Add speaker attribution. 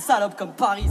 Speaker 1: salope comme Paris.